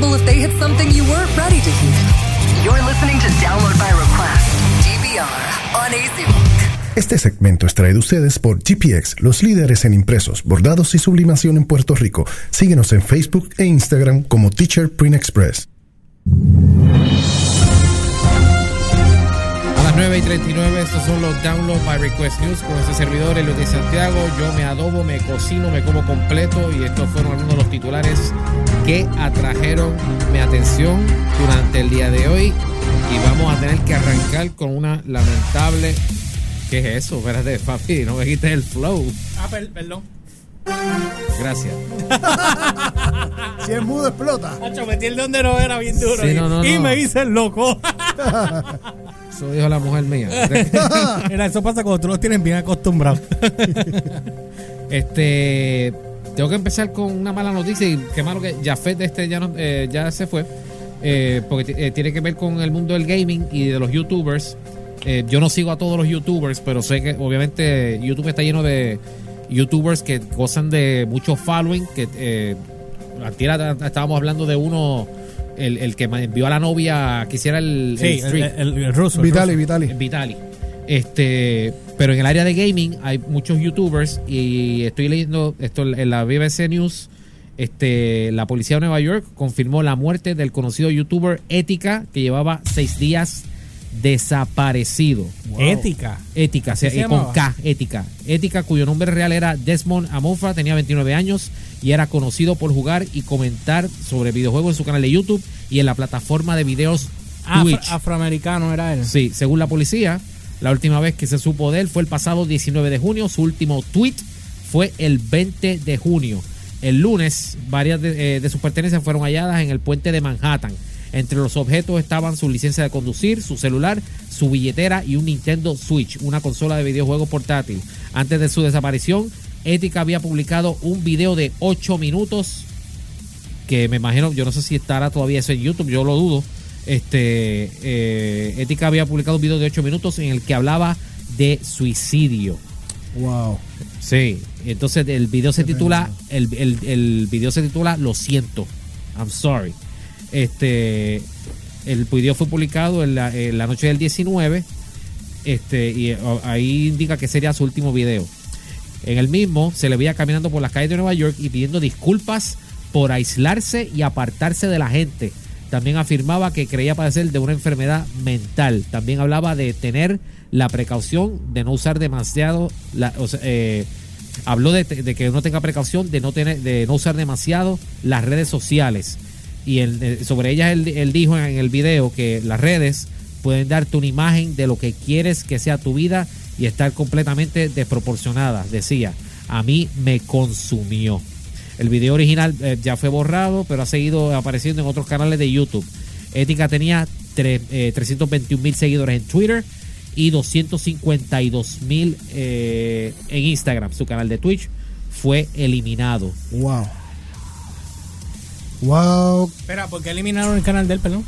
possible if they hit something you weren't ready to hear. You're listening to Download by Request, DVR, on AZBook. Este segmento es traído a ustedes por GPX, los líderes en impresos, bordados y sublimación en Puerto Rico. Síguenos en Facebook e Instagram como Teacher Print Express. 9 y 39, estos son los Download by Request News con este servidor, Elio de Santiago. Yo me adobo, me cocino, me como completo y estos fueron algunos de los titulares que atrajeron mi atención durante el día de hoy. Y vamos a tener que arrancar con una lamentable. ¿Qué es eso? Espérate, papi, no me quites el flow. Ah, per- perdón. Gracias. Si es mudo, explota. Hacho, metí el donde no era bien duro. Sí, y, no, no, y no. me hice el loco. Eso dijo la mujer mía. Eso pasa cuando tú los tienes bien acostumbrados. Este, tengo que empezar con una mala noticia y qué malo que Jafet este ya no, eh, ya se fue, eh, porque eh, tiene que ver con el mundo del gaming y de los YouTubers. Eh, yo no sigo a todos los YouTubers, pero sé que obviamente YouTube está lleno de YouTubers que gozan de mucho following. Que eh, antier estábamos hablando de uno, el, el que me envió a la novia que hiciera el, Sí, el el, stream. el- el ruso. el Vitali, ruso. Vitali. Vitali. Este, pero en el área de gaming hay muchos youtubers y estoy leyendo esto en la BBC News. Este, la policía de Nueva York confirmó la muerte del conocido youtuber Ética que llevaba seis días desaparecido. Ética. Ética, o sea, ¿Qué se eh, con? K, Ética. Ética, cuyo nombre real era Desmond Amofa, tenía 29 años y era conocido por jugar y comentar sobre videojuegos en su canal de YouTube y en la plataforma de videos Afro- Twitch. afroamericano era él. Sí, según la policía, la última vez que se supo de él fue el pasado 19 de junio. Su último tweet fue el 20 de junio. El lunes, varias de, eh, de sus pertenencias fueron halladas en el puente de Manhattan. Entre los objetos estaban su licencia de conducir, su celular, su billetera y un Nintendo Switch, una consola de videojuegos portátil. Antes de su desaparición, Ética había publicado un video de 8 minutos que me imagino, yo no sé si estará todavía eso en YouTube, yo lo dudo. Este, eh, Ética había publicado un video de 8 minutos en el que hablaba de suicidio. Wow. Sí, entonces el video se titula, el, el, el video se titula Lo siento, I'm sorry. Este, el video fue publicado en la, noche del 19, este, y eh, ahí indica que sería su último video. En el mismo se le veía caminando por las calles de Nueva York y pidiendo disculpas por aislarse y apartarse de la gente. También afirmaba que creía padecer de una enfermedad mental. También hablaba de tener la precaución de no usar demasiado, la- eh, habló de, de que uno tenga precaución de no tener, de no usar demasiado las redes sociales. Y eh, sobre ellas él, dijo en el video que las redes pueden darte una imagen de lo que quieres que sea tu vida y estar completamente desproporcionada. Decía, a mí me consumió. El video original eh, ya fue borrado, pero ha seguido apareciendo en otros canales de YouTube. Ética tenía tre- eh, 321 mil seguidores en Twitter y 252 mil en Instagram. Su canal de Twitch fue eliminado. Wow. Wow. Espera, ¿por qué eliminaron el canal de él, perdón?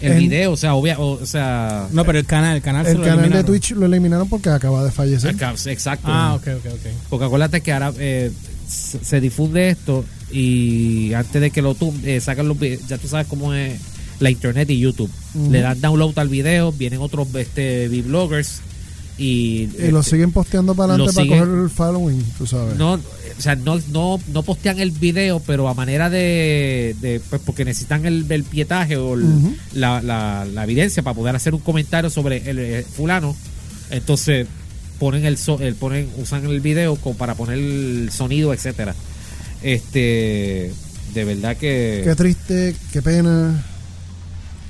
El En- video, o sea, obvia, o, o sea, No, pero el canal, el canal se El lo canal de. Twitch lo eliminaron porque acaba de fallecer. exacto. Ah, ok, ok, ok. Porque acuérdate que ahora eh, se se difunde esto y antes de que lo eh, sacan los vi- ya tú sabes cómo es la internet y YouTube. Le dan download al video, vienen otros este bloggers y, Y lo este, siguen posteando para lo adelante para siguen- coger el following, tú sabes. no, o sea, no, no, no postean el video, pero a manera de, de- pues porque necesitan el, el pietaje o el- la, la- la evidencia para poder hacer un comentario sobre el, eh, fulano. Entonces ponen el, so- el ponen usan el video como para poner el sonido, etcétera. Este, de verdad que Qué triste, qué pena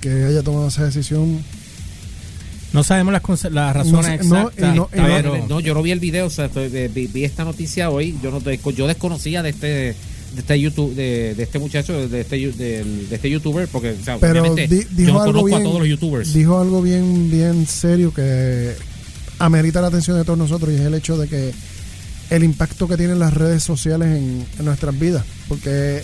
que haya tomado esa decisión. No sabemos las, las razones no, exactas, no- y no- pero... no, yo no vi el video, o sea, estoy- vi, vi esta noticia hoy, yo no yo desconocía de este de este YouTube de, de este muchacho de este yu- del- de, este youtuber porque o sea, Pero obviamente di- yo dijo no algo conozco bien. a todos los youtubers. Dijo algo bien, bien serio que amerita la atención de todos nosotros y es el hecho de que el impacto que tienen las redes sociales en, en nuestras vidas. Porque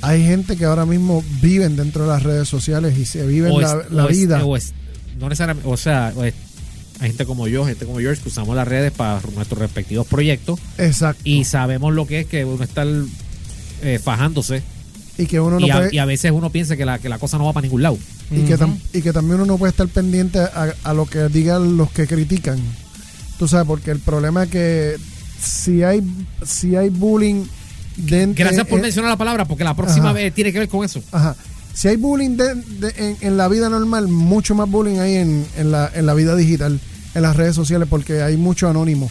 hay gente que ahora mismo viven dentro de las redes sociales y se viven O la, es- la o es- vida. o es- no necesariamente, o sea, es- hay gente como yo, gente como George que usamos las redes para nuestros respectivos proyectos Exacto. y sabemos lo que es que uno estar eh, fajándose y que uno no y, a, puede y a veces uno piensa que la, que la cosa no va para ningún lado. y que, tam- y que también uno no puede estar pendiente a, a lo que digan los que critican. Tú sabes, porque el problema es que si hay si hay bullying dentro Gracias por eh, mencionar la palabra, porque la próxima Ajá. vez tiene que ver con eso. Ajá. Si hay bullying de- de- en, en la vida normal, mucho más bullying hay en, en, la, en la vida digital, en las redes sociales, porque hay mucho anónimo.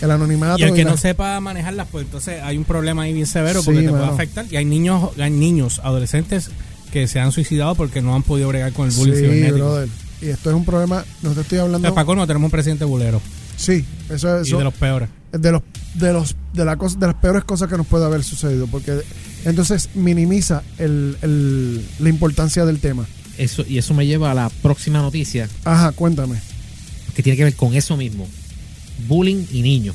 El anonimato. Y el que la- no sepa manejarlas, pues entonces hay un problema ahí bien severo Sí, porque te mano. puede afectar. Y hay niños, hay niños, adolescentes que se han suicidado porque no han podido bregar con el bullying Sí, cibernético. brother. Y esto es un problema, no te estoy O hablando. sea, para colmo tenemos un presidente bulero Sí, eso es y de los peores. de los de los de la cosa, de las peores cosas que nos puede haber sucedido, porque entonces minimiza el, el- la importancia del tema. eso Y eso me lleva a la próxima noticia, Ajá, cuéntame. que tiene que ver con eso mismo. Bullying y niños.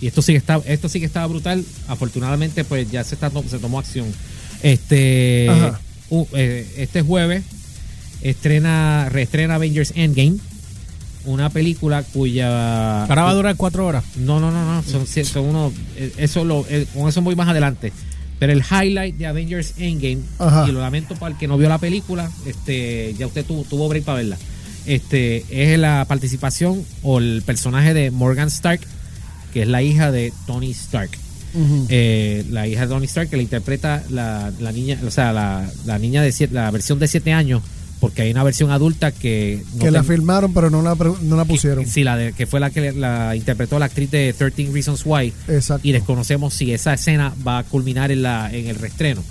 Y esto sí que está, esto sí que estaba brutal. Afortunadamente, pues ya se está se tomó acción. Este Ajá. u- eh, este jueves estrena, reestrena Avengers Endgame. Una película cuya Ahora va a durar cuatro horas. No, no, no, no. Son, son unos. eh, Eso lo, eh, con eso voy más adelante. Pero el highlight de Avengers Endgame, Ajá. y lo lamento para el que no vio la película, este, ya usted tuvo, tuvo break para verla. Este, es la participación o el personaje de Morgan Stark, que es la hija de Tony Stark. Eh, la hija de Tony Stark que le interpreta la, la niña, o sea, la, la niña de siete, la versión de 7 años, porque hay una versión adulta que no que la filmaron, pero no la, no la pusieron. Sí, la de, que fue la que la interpretó la actriz de 13 Reasons Why. Exacto. Y desconocemos si esa escena va a culminar en, la, en el reestreno.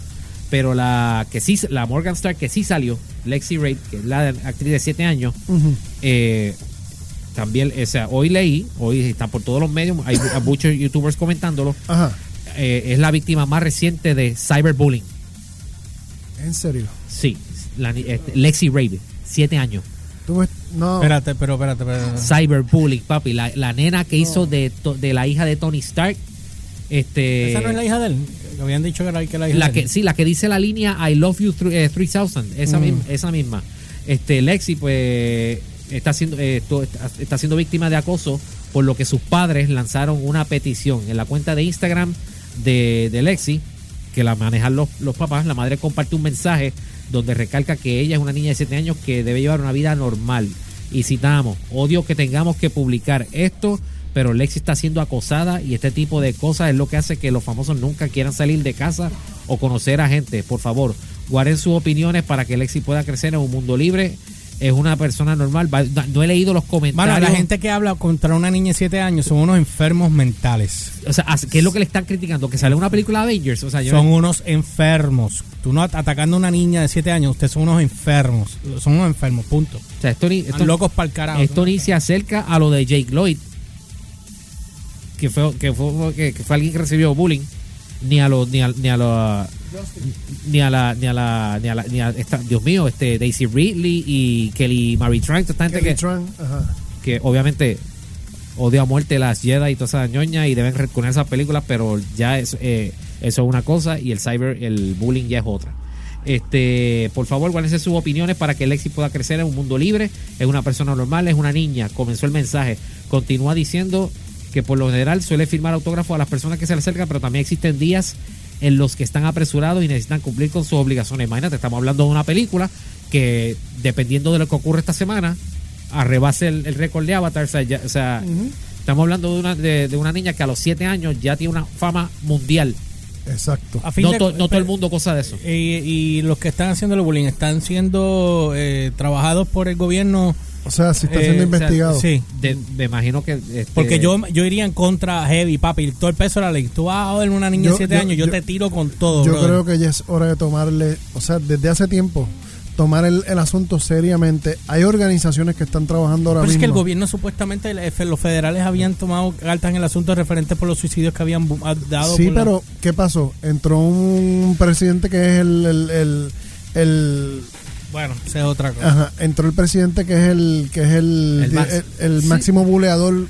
Pero la que sí, la Morgan Stark que sí salió, Lexi Raid, que es la actriz de 7 años, eh, también, o sea, hoy leí, hoy está por todos los medios, hay muchos youtubers comentándolo, Ajá. eh, es la víctima más reciente de cyberbullying. En serio. Sí, la ni- este, Lexi Raid, 7 años. Tú me- no. Espérate, pero espérate, espérate. Cyberbullying, papi. La, la nena que hizo de, to- de la hija de Tony Stark. Este, ¿Esa no es la hija de él? Que Habían dicho que era, que era la hija la de que, él. sí, la que dice la línea I love you eh, 3000. Esa, Mm. misma, esa misma. Este, Lexi, pues, está siendo, eh, está siendo víctima de acoso, por lo que sus padres lanzaron una petición en la cuenta de Instagram de, de Lexi, que la manejan los, los papás. La madre comparte un mensaje donde recalca que ella es una niña de 7 años que debe llevar una vida normal. Y citamos, odio que tengamos que publicar esto, pero Lexi está siendo acosada y este tipo de cosas es lo que hace que los famosos nunca quieran salir de casa o conocer a gente. Por favor, guarden sus opiniones para que Lexi pueda crecer en un mundo libre. Es una persona normal. No he leído los comentarios. Mano, la gente que habla contra una niña de 7 años son unos enfermos mentales. O sea, ¿qué es lo que le están criticando? Que sale una película de Avengers. O sea, yo Son no- unos enfermos. Tú no at- atacando a una niña de 7 años, ustedes son unos enfermos. Son unos enfermos, punto. o sea, esto ni, esto- locos para el carajo. Esto ni se acerca a lo de Jake Lloyd, que fue, que fue, que, fue alguien que recibió bullying, ni a los, ni a, ni a los, ni a la, ni a la, ni a la, ni a esta- Dios mío, este Daisy Ridley y Kelly Marie Tran, toda esta gente Kelly que, Tran, ajá. que obviamente odia a muerte las Jedi y toda esa ñoña y deben reconocer esas películas, pero ya es, eh, eso es una cosa y el cyber, el bullying ya es otra. Este, por favor, guárdense sus opiniones para que Lexi pueda crecer en un mundo libre. Es una persona normal, es una niña. Comenzó el mensaje. Continúa diciendo que por lo general suele firmar autógrafos a las personas que se le acercan, pero también existen días en los que están apresurados y necesitan cumplir con sus obligaciones. Imagínate, estamos hablando de una película que, dependiendo de lo que ocurre esta semana, arrebase el, el récord de Avatar. O sea, ya- o sea, estamos hablando de una, de, de una niña que a los 7 años ya tiene una fama mundial. Exacto. A fin No, de- to- no todo el mundo cosa de eso. Y, y los que están haciendo el bullying están siendo eh, trabajados por el gobierno. O sea, si está eh, siendo o sea, investigado. sí. De- me imagino que. este, Porque yo, yo iría en contra heavy, papi. Todo el peso de la ley. Tú vas a joder una niña Yo- de 7 yo- años, yo, yo- te tiro con todo. Yo brother. creo que ya es hora de tomarle, o sea, desde hace tiempo, tomar el, el asunto seriamente. Hay organizaciones que están trabajando ahora Pero es mismo. que el gobierno supuestamente, los federales habían tomado cartas en el asunto referente por los suicidios que habían ha- dado. Sí, la- pero ¿qué pasó? Entró un presidente que es el, el, el, el- Bueno, esa es otra cosa. ajá, entró el presidente que es el que es el, El más- el, el sí. máximo buleador.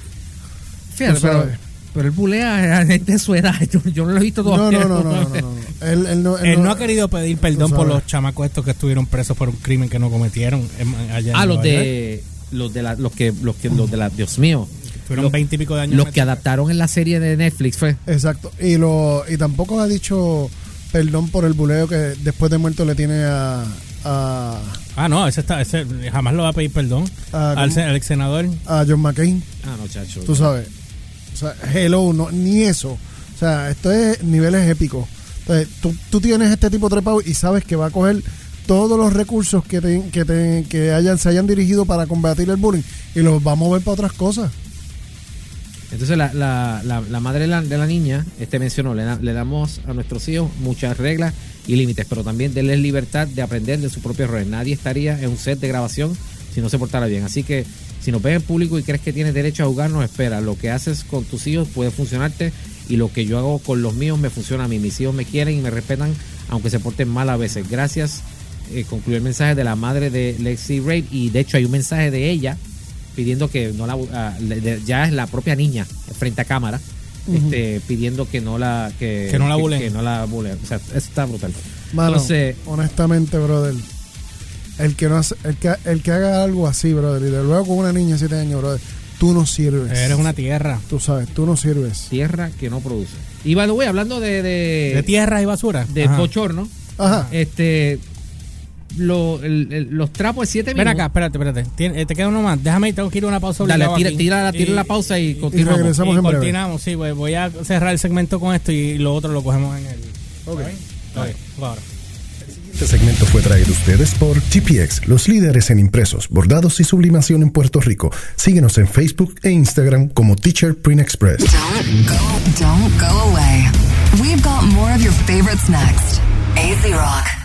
Fíjate, pero, pero el bulea a gente de su edad. Yo, yo no lo he visto todavía. no, no, no, no, no, no. Él, él no, él Él no- no ha querido pedir perdón por los chamacos estos que estuvieron presos por un crimen que no cometieron. allá Ah, los de. Los de la, los que, los que, los de la, Dios mío. Tuvieron los- 20 y pico de años. Los que adaptaron en la serie de Netflix fue. Exacto. Y lo y tampoco ha dicho perdón por el buleo que después de muerto le tiene a, a, Ah, no, ese, está, ese jamás lo va a pedir perdón Ah, al, al ex senador. a John McCain. Ah, no, chacho. Tú sabes. O sea, hello, no, ni eso. O sea, esto es niveles épicos. Entonces, tú, tú tienes este tipo trepado y sabes que va a coger todos los recursos que, te- que, te- que hayan, se hayan dirigido para combatir el bullying y los va a mover para otras cosas. Entonces la, madre de la, niña este mencionó, le, le damos a nuestros hijos muchas reglas y límites, pero también denles libertad de aprender de sus propios errores. Nadie estaría en un set de grabación si no se portara bien. Así que si nos ves en público y crees que tienes derecho a jugar, nos espera. Lo que haces con tus hijos puede funcionarte y lo que yo hago con los míos me funciona a mí. Mis hijos me quieren y me respetan aunque se porten mal a veces. Gracias. Eh, concluyó el mensaje de la madre de Lexi Rape y de hecho hay un mensaje de ella pidiendo que no la ah, ya es la propia niña frente a cámara este pidiendo que no la que, Que no la buleen. que, no la buleen. o sea eso está brutal Mano, entonces honestamente, brother, el que no hace, el que, el que haga algo así, brother, y de luego con una niña de 7 años, brother, tú no sirves. Eres una tierra. Tú sabes, tú no sirves. tierra que no produce y by the way, hablando de de, De tierra y basura. de Ajá. bochorno Ajá. este lo- el- el- los trapos de 7 Ven minutos acá, espérate, espérate. Tien- eh, te queda uno más. Déjame ir, tengo que ir a una pausa dale tira, aquí. tira, tira Y- la pausa y y continuamos regresamos y en breve. continuamos, sí, voy, voy a cerrar el segmento con esto y lo otro lo cogemos en el. Ok. Ahora. Este segmento fue traído a ustedes por GPX, los líderes en impresos, bordados y sublimación en Puerto Rico. Síguenos en Facebook e Instagram como Teacher Print Express. Don't go, don't go away. We've got more of your favorites next. AZ Rock.